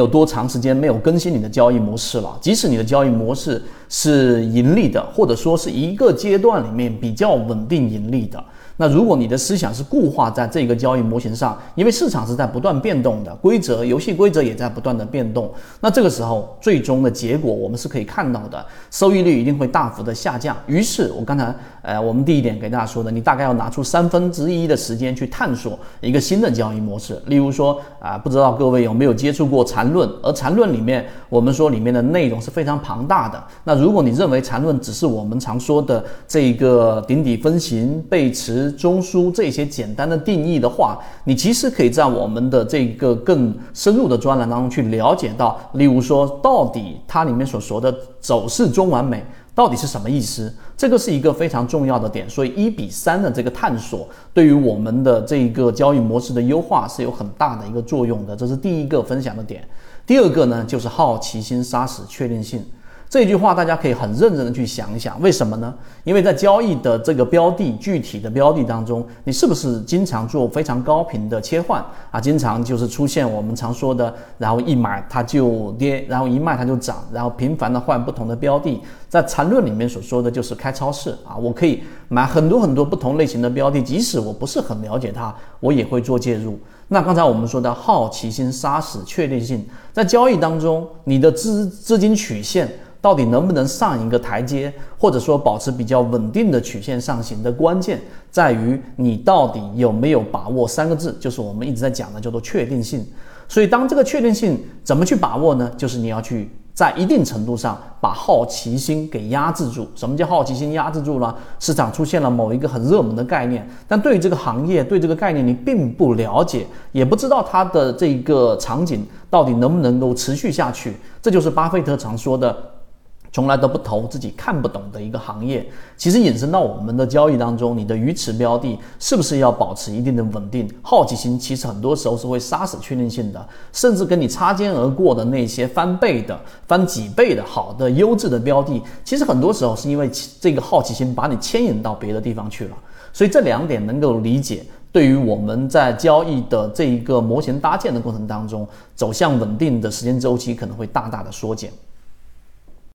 有多长时间没有更新你的交易模式了？即使你的交易模式是盈利的，或者说是一个阶段里面比较稳定盈利的。那如果你的思想是固化在这个交易模型上，因为市场是在不断变动的，规则、游戏规则也在不断的变动，那这个时候最终的结果我们是可以看到的，收益率一定会大幅的下降。于是，我刚才呃，我们第一点给大家说的，你大概要拿出三分之一的时间去探索一个新的交易模式。例如说啊，不知道各位有没有接触过缠论？而缠论里面，我们说里面的内容是非常庞大的。那如果你认为缠论只是我们常说的这个顶底分型、背驰。中枢这些简单的定义的话，你其实可以在我们的这个更深入的专栏当中去了解到，例如说，到底它里面所说的走势中完美到底是什么意思？这个是一个非常重要的点。所以一比三的这个探索，对于我们的这个交易模式的优化是有很大的一个作用的。这是第一个分享的点。第二个呢，就是好奇心杀死确定性。这句话大家可以很认真的去想一想，为什么呢？因为在交易的这个标的具体的标的当中，你是不是经常做非常高频的切换啊？经常就是出现我们常说的，然后一买它就跌，然后一卖它就涨，然后频繁的换不同的标的。在缠论里面所说的就是开超市啊，我可以买很多很多不同类型的标的，即使我不是很了解它，我也会做介入。那刚才我们说的好奇心杀死确定性，在交易当中，你的资资金曲线。到底能不能上一个台阶，或者说保持比较稳定的曲线上行的关键，在于你到底有没有把握三个字，就是我们一直在讲的叫做确定性。所以，当这个确定性怎么去把握呢？就是你要去在一定程度上把好奇心给压制住。什么叫好奇心压制住呢？市场出现了某一个很热门的概念，但对于这个行业、对这个概念你并不了解，也不知道它的这个场景到底能不能够持续下去。这就是巴菲特常说的。从来都不投自己看不懂的一个行业，其实引申到我们的交易当中，你的鱼池标的是不是要保持一定的稳定？好奇心其实很多时候是会杀死确定性的，甚至跟你擦肩而过的那些翻倍的、翻几倍的好的优质的标的，其实很多时候是因为这个好奇心把你牵引到别的地方去了。所以这两点能够理解，对于我们在交易的这一个模型搭建的过程当中，走向稳定的时间周期可能会大大的缩减。